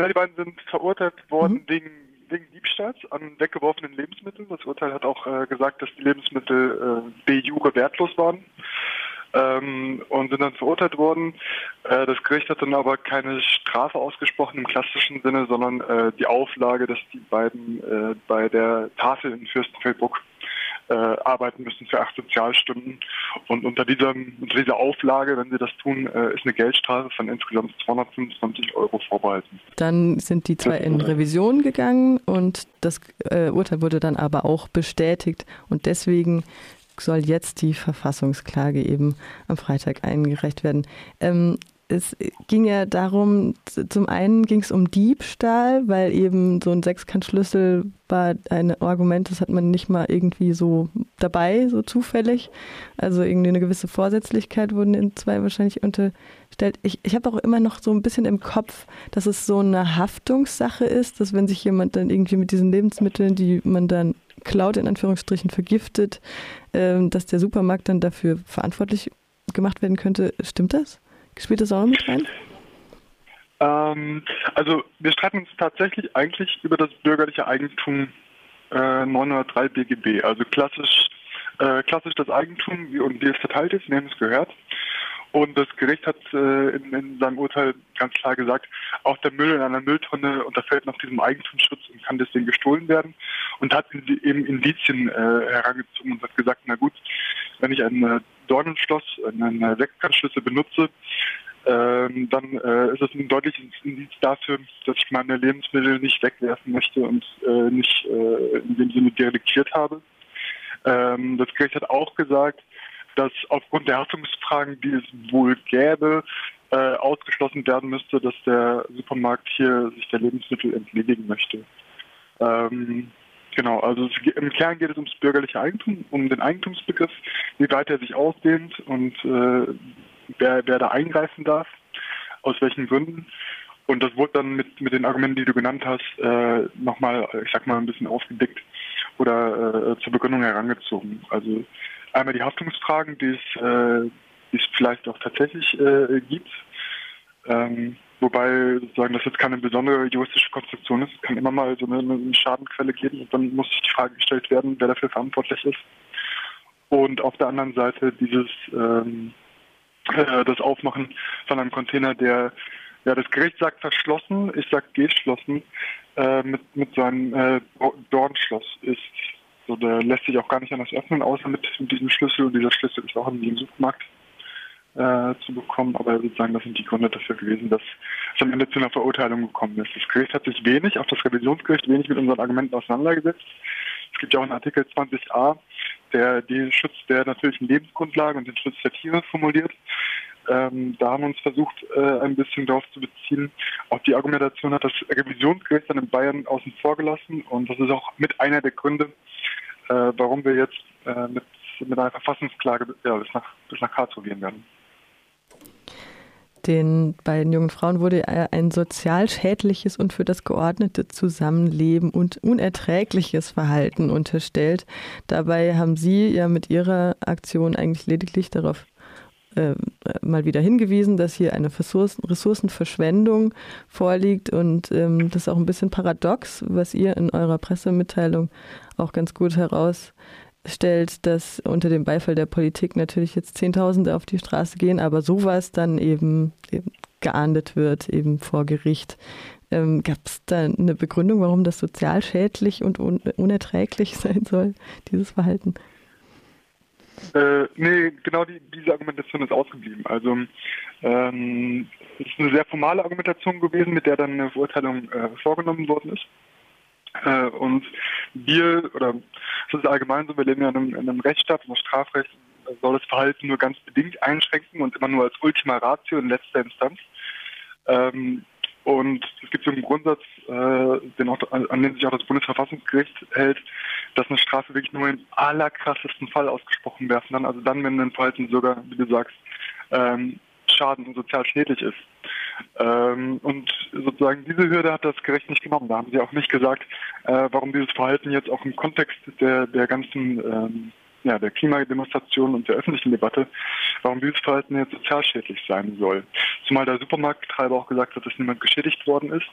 Na, die beiden sind verurteilt worden mhm. wegen, wegen Diebstahls an weggeworfenen Lebensmitteln. Das Urteil hat auch äh, gesagt, dass die Lebensmittel äh, de jure wertlos waren ähm, und sind dann verurteilt worden. Äh, das Gericht hat dann aber keine Strafe ausgesprochen im klassischen Sinne, sondern äh, die Auflage, dass die beiden äh, bei der Tafel in Fürstenfeldbruck äh, arbeiten müssen für acht Sozialstunden. Und unter dieser, unter dieser Auflage, wenn sie das tun, äh, ist eine Geldstrafe von insgesamt 225 Euro vorbehalten. Dann sind die zwei in Revision gegangen und das äh, Urteil wurde dann aber auch bestätigt. Und deswegen soll jetzt die Verfassungsklage eben am Freitag eingereicht werden. Ähm, es ging ja darum, zum einen ging es um Diebstahl, weil eben so ein Sechskantschlüssel war ein Argument, das hat man nicht mal irgendwie so dabei, so zufällig. Also irgendwie eine gewisse Vorsätzlichkeit wurden in zwei wahrscheinlich unterstellt. Ich, ich habe auch immer noch so ein bisschen im Kopf, dass es so eine Haftungssache ist, dass wenn sich jemand dann irgendwie mit diesen Lebensmitteln, die man dann klaut, in Anführungsstrichen vergiftet, äh, dass der Supermarkt dann dafür verantwortlich gemacht werden könnte. Stimmt das? Spielt das auch mit rein? Ähm, also wir streiten uns tatsächlich eigentlich über das bürgerliche Eigentum äh, 903 BGB. Also klassisch, äh, klassisch das Eigentum, wie, und wie es verteilt ist, wem es gehört. Und das Gericht hat äh, in, in, seinem Urteil ganz klar gesagt, auch der Müll in einer Mülltonne unterfällt noch diesem Eigentumsschutz und kann deswegen gestohlen werden. Und hat eben Indizien äh, herangezogen und hat gesagt, na gut, wenn ich ein äh, Dornenschloss, einen Sechskantschlüssel benutze, ähm, dann äh, ist es ein deutliches Indiz dafür, dass ich meine Lebensmittel nicht wegwerfen möchte und äh, nicht äh, in dem Sinne deliktiert habe. Ähm, das Gericht hat auch gesagt, dass aufgrund der Haftungsfragen, die es wohl gäbe, äh, ausgeschlossen werden müsste, dass der Supermarkt hier sich der Lebensmittel entledigen möchte. Ähm, genau, also es, im Kern geht es ums bürgerliche Eigentum, um den Eigentumsbegriff, wie weit er sich ausdehnt und äh, wer, wer da eingreifen darf, aus welchen Gründen. Und das wurde dann mit, mit den Argumenten, die du genannt hast, äh, nochmal, ich sag mal, ein bisschen aufgedickt oder äh, zur Begründung herangezogen. Also einmal die Haftungsfragen, die es, äh, die es vielleicht auch tatsächlich äh, gibt. Ähm, wobei sozusagen das jetzt keine besondere juristische Konstruktion ist. Es kann immer mal so eine, eine Schadenquelle geben und dann muss sich die Frage gestellt werden, wer dafür verantwortlich ist. Und auf der anderen Seite dieses ähm, äh, das Aufmachen von einem Container, der ja das Gericht sagt verschlossen, ich sag geschlossen, äh, mit, mit so einem äh, Dornschloss ist. So, der lässt sich auch gar nicht anders öffnen, außer mit, diesem Schlüssel. Und dieser Schlüssel ist auch in dem Supermarkt äh, zu bekommen. Aber sozusagen, das sind die Gründe dafür gewesen, dass es am Ende zu einer Verurteilung gekommen ist. Das Gericht hat sich wenig, auch das Revisionsgericht, wenig mit unseren Argumenten auseinandergesetzt. Es gibt ja auch einen Artikel 20a, der den Schutz der natürlichen Lebensgrundlage und den Schutz der Tiere formuliert. Ähm, da haben wir uns versucht, äh, ein bisschen darauf zu beziehen. Auch die Argumentation hat das Revisionsgericht dann in Bayern außen vor gelassen und das ist auch mit einer der Gründe, äh, warum wir jetzt äh, mit, mit einer Verfassungsklage ja, bis, nach, bis nach Karlsruhe gehen werden. Den beiden jungen Frauen wurde ein sozial schädliches und für das geordnete Zusammenleben und unerträgliches Verhalten unterstellt. Dabei haben sie ja mit ihrer Aktion eigentlich lediglich darauf äh, mal wieder hingewiesen, dass hier eine Ressourcen, Ressourcenverschwendung vorliegt und ähm, das ist auch ein bisschen paradox, was ihr in eurer Pressemitteilung auch ganz gut herausstellt, dass unter dem Beifall der Politik natürlich jetzt Zehntausende auf die Straße gehen, aber sowas dann eben, eben geahndet wird, eben vor Gericht. Ähm, Gab es da eine Begründung, warum das sozial schädlich und un unerträglich sein soll, dieses Verhalten? Äh, nee, genau die, diese Argumentation ist ausgeblieben. Also ähm, es ist eine sehr formale Argumentation gewesen, mit der dann eine Verurteilung äh, vorgenommen worden ist. Äh, und wir, oder es ist allgemein so, wir leben ja in einem, in einem Rechtsstaat, im Strafrecht soll das Verhalten nur ganz bedingt einschränken und immer nur als Ultima Ratio in letzter Instanz. Ähm, und es gibt so einen Grundsatz, äh, auch, an den sich auch das Bundesverfassungsgericht hält, dass eine Strafe wirklich nur im allerkrassesten Fall ausgesprochen werden kann. Also dann, wenn ein Verhalten sogar, wie du sagst, ähm, schaden und sozial schädlich ist. Ähm, und sozusagen diese Hürde hat das Gericht nicht genommen. Da haben sie auch nicht gesagt, äh, warum dieses Verhalten jetzt auch im Kontext der, der ganzen ähm, ja, der Klimademonstration und der öffentlichen Debatte, warum dieses Verhalten jetzt sozialschädlich sein soll. Zumal der Supermarktbetreiber auch gesagt hat, dass niemand geschädigt worden ist.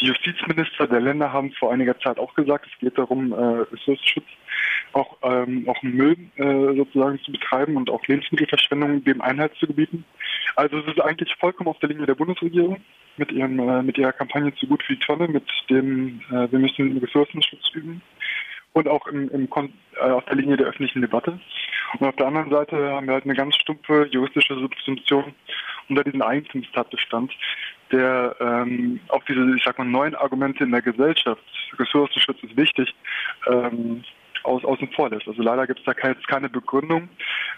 Die Justizminister der Länder haben vor einiger Zeit auch gesagt, es geht darum, äh, Ressourcenschutz auch, ähm, auch Müll äh, sozusagen zu betreiben und auch Lebensmittelverschwendung dem Einhalt zu gebieten. Also es ist eigentlich vollkommen auf der Linie der Bundesregierung mit ihrem äh, mit ihrer Kampagne zu gut die Tonne, mit dem äh, wir müssen Ressourcenschutz üben und auch im, im äh, auf der Linie der öffentlichen Debatte. Und auf der anderen Seite haben wir halt eine ganz stumpfe juristische Subsumption unter diesen Eigentumstatbestand, der ähm, auch diese, ich sag mal, neuen Argumente in der Gesellschaft, Ressourcenschutz ist wichtig, ähm, aus, außen vor lässt. Also leider gibt es da keine, keine Begründung.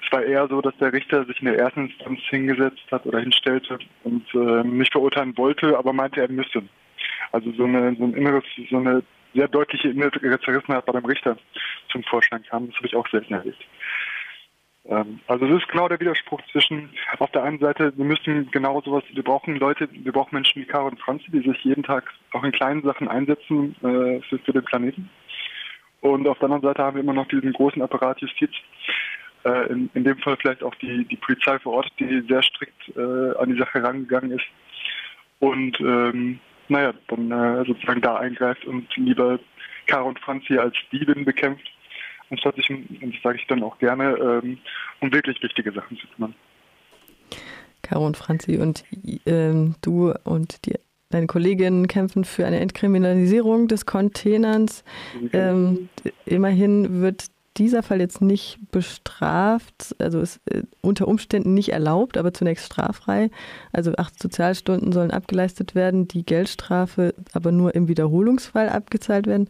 Es war eher so, dass der Richter sich in der ersten Instanz hingesetzt hat oder hinstellte und äh, nicht verurteilen wollte, aber meinte, er müsse. Also so, eine, so ein inneres, so eine sehr deutliche innere Zerrissenheit bei dem Richter zum Vorschein kam. Das habe ich auch selten erlebt. Ähm, also es ist genau der Widerspruch zwischen auf der einen Seite, wir müssen genau sowas, wir brauchen Leute, wir brauchen Menschen wie Caro und Franzi, die sich jeden Tag auch in kleinen Sachen einsetzen äh, für, für den Planeten. Und auf der anderen Seite haben wir immer noch diesen großen Apparat Justiz, äh, in, in, dem Fall vielleicht auch die, die Polizei vor Ort, die sehr strikt äh, an die Sache herangegangen ist und ähm, naja, dann äh, sozusagen da eingreift und lieber Caro und Franzi als Diebin bekämpft, anstatt sich, und das sage ich dann auch gerne, ähm, um wirklich wichtige Sachen zu kümmern. Caro und Franzi und ähm, du und die Deine Kolleginnen kämpfen für eine Entkriminalisierung des Containerns. Ähm, immerhin wird dieser Fall jetzt nicht bestraft, also ist äh, unter Umständen nicht erlaubt, aber zunächst straffrei. Also acht Sozialstunden sollen abgeleistet werden, die Geldstrafe aber nur im Wiederholungsfall abgezahlt werden.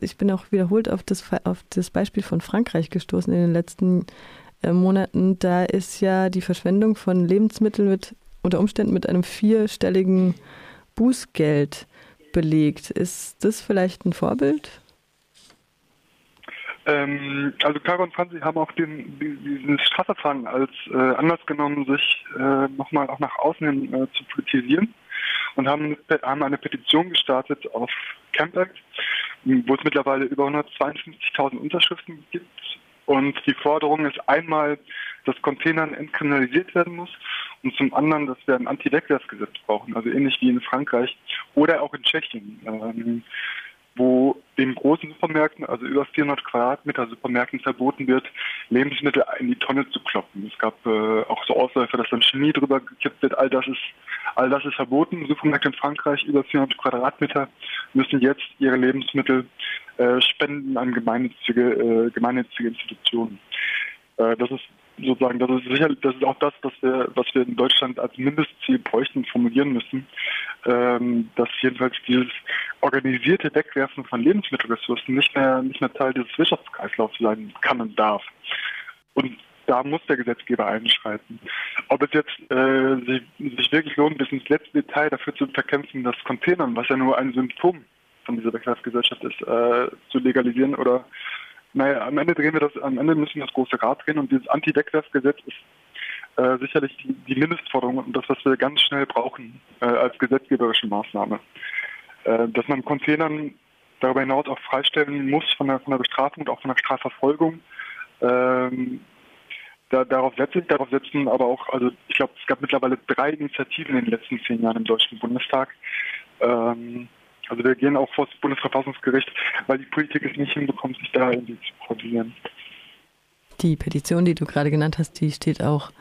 Ich bin auch wiederholt auf das, auf das Beispiel von Frankreich gestoßen in den letzten äh, Monaten. Da ist ja die Verschwendung von Lebensmitteln mit unter Umständen mit einem vierstelligen Bußgeld belegt. Ist das vielleicht ein Vorbild? Ähm, also Caro und Franzi haben auch den, diesen Strafverfahren als äh, Anlass genommen, sich äh, nochmal auch nach außen hin äh, zu politisieren und haben, haben eine Petition gestartet auf Campact, wo es mittlerweile über 152.000 Unterschriften gibt. Und die Forderung ist einmal, dass Containern entkriminalisiert werden muss und zum anderen, dass wir ein Anti-Wegwerfgesetz brauchen, also ähnlich wie in Frankreich oder auch in Tschechien, ähm, wo in großen Supermärkten, also über 400 Quadratmeter Supermärkten verboten wird, Lebensmittel in die Tonne zu kloppen. Es gab äh, auch so Ausläufer, dass dann Chemie drüber gekippt wird. All das ist, all das ist verboten. Supermärkte in Frankreich über 400 Quadratmeter müssen jetzt ihre Lebensmittel äh, spenden an gemeinnützige, äh, gemeinnützige Institutionen. Äh, das ist sozusagen, das ist sicherlich, das ist auch das, was wir, was wir in Deutschland als Mindestziel bräuchten, formulieren müssen, ähm, dass jedenfalls dieses organisierte Wegwerfen von Lebensmittelressourcen nicht mehr, nicht mehr Teil dieses Wirtschaftskreislaufs sein kann und darf. Und da muss der Gesetzgeber einschreiten. Ob es jetzt äh, sich, sich wirklich lohnt, bis ins letzte Detail dafür zu verkämpfen, das Containern, was ja nur ein Symptom von dieser Wegwerfgesellschaft ist, äh, zu legalisieren oder naja, am Ende drehen wir das, am Ende müssen wir das große Rad drehen und dieses Anti-Wegwerfgesetz ist äh, sicherlich die, die, Mindestforderung und das, was wir ganz schnell brauchen äh, als gesetzgeberische Maßnahme. Äh, dass man Containern darüber hinaus auch freistellen muss von der, von der Bestrafung und auch von der Strafverfolgung. Ähm, da, darauf setze ich, darauf setzen aber auch, also ich glaube, es gab mittlerweile drei Initiativen in den letzten zehn Jahren im Deutschen Bundestag. Ähm, also wir gehen auch vor das Bundesverfassungsgericht, weil die Politik es nicht hinbekommt, sich da irgendwie zu probieren. Die Petition, die du gerade genannt hast, die steht auch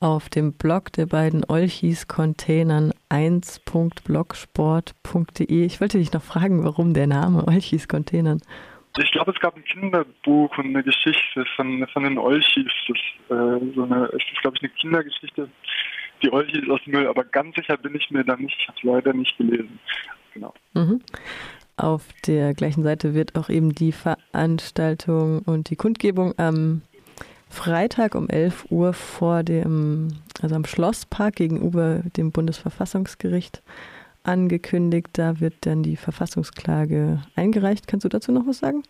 auf dem Blog der beiden Olchis Containern 1.blogsport.de. Ich wollte dich noch fragen, warum der Name Olchis Containern? Ich glaube, es gab ein Kinderbuch und eine Geschichte von, von den Olchis. Das, äh, so eine, ist, glaube ich, eine Kindergeschichte. Die Olchis aus dem Müll, aber ganz sicher bin ich mir da nicht. Ich habe es leider nicht gelesen genau. Mhm. Auf der gleichen Seite wird auch eben die Veranstaltung und die Kundgebung am Freitag um 11 Uhr vor dem, also am Schlosspark gegenüber dem Bundesverfassungsgericht angekündigt. Da wird dann die Verfassungsklage eingereicht. Kannst du dazu noch was sagen?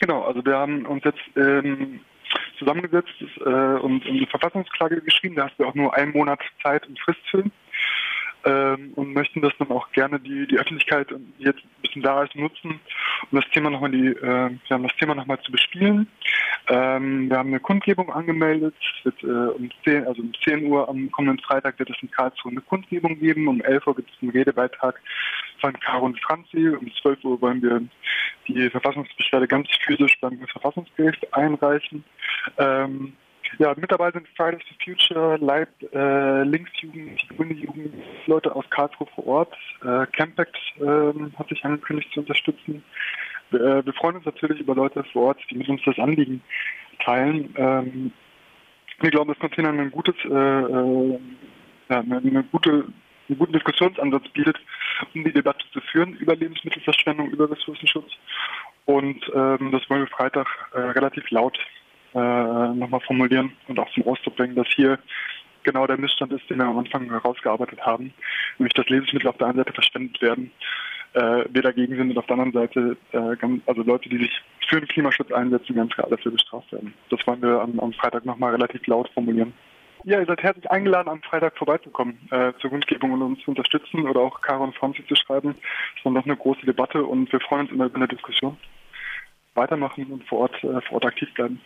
Genau, also wir haben uns jetzt ähm, zusammengesetzt äh, und, und eine Verfassungsklage geschrieben. Da hast du auch nur einen Monat Zeit und Frist für ähm, und möchten das dann auch gerne die, die Öffentlichkeit, die jetzt ein bisschen da ist, nutzen, um das Thema nochmal die, äh, ja, das Thema nochmal zu bespielen. Ähm, wir haben eine Kundgebung angemeldet. Wird, äh, um 10, also um 10 Uhr am kommenden Freitag wird es in Karlsruhe eine Kundgebung geben. Um 11 Uhr gibt es einen Redebeitrag von Caro und Franzi. Um 12 Uhr wollen wir die Verfassungsbeschwerde ganz physisch beim Verfassungsgericht einreichen. Ähm, ja, mit dabei sind Fridays for Future, Leib, äh, Linksjugend, Grüne Jugend, Leute aus Karlsruhe vor Ort. Äh, Campact äh, hat sich angekündigt zu unterstützen. Wir, äh, wir, freuen uns natürlich über Leute vor Ort, die mit uns das Anliegen teilen. Ähm, wir glauben, dass Container ein gutes, äh, äh, ja, eine gute einen guten Diskussionsansatz bietet, um die Debatte zu führen über Lebensmittelverschwendung, über Ressourcenschutz. Und ähm, das wollen wir Freitag äh, relativ laut äh, nochmal formulieren und auch zum Ausdruck bringen, dass hier genau der Missstand ist, den wir am Anfang herausgearbeitet haben, nämlich dass Lebensmittel auf der einen Seite verschwendet werden, äh, wir dagegen sind und auf der anderen Seite äh, ganz, also Leute, die sich für den Klimaschutz einsetzen, ganz klar dafür bestraft werden. Das wollen wir am, am Freitag nochmal relativ laut formulieren. Ja, ihr seid herzlich eingeladen, am Freitag vorbeizukommen äh, zur Kundgebung und uns zu unterstützen oder auch Caro und Franzi zu schreiben. Das war noch eine große Debatte und wir freuen uns immer über eine Diskussion. Weitermachen und vor Ort, äh, vor Ort aktiv bleiben.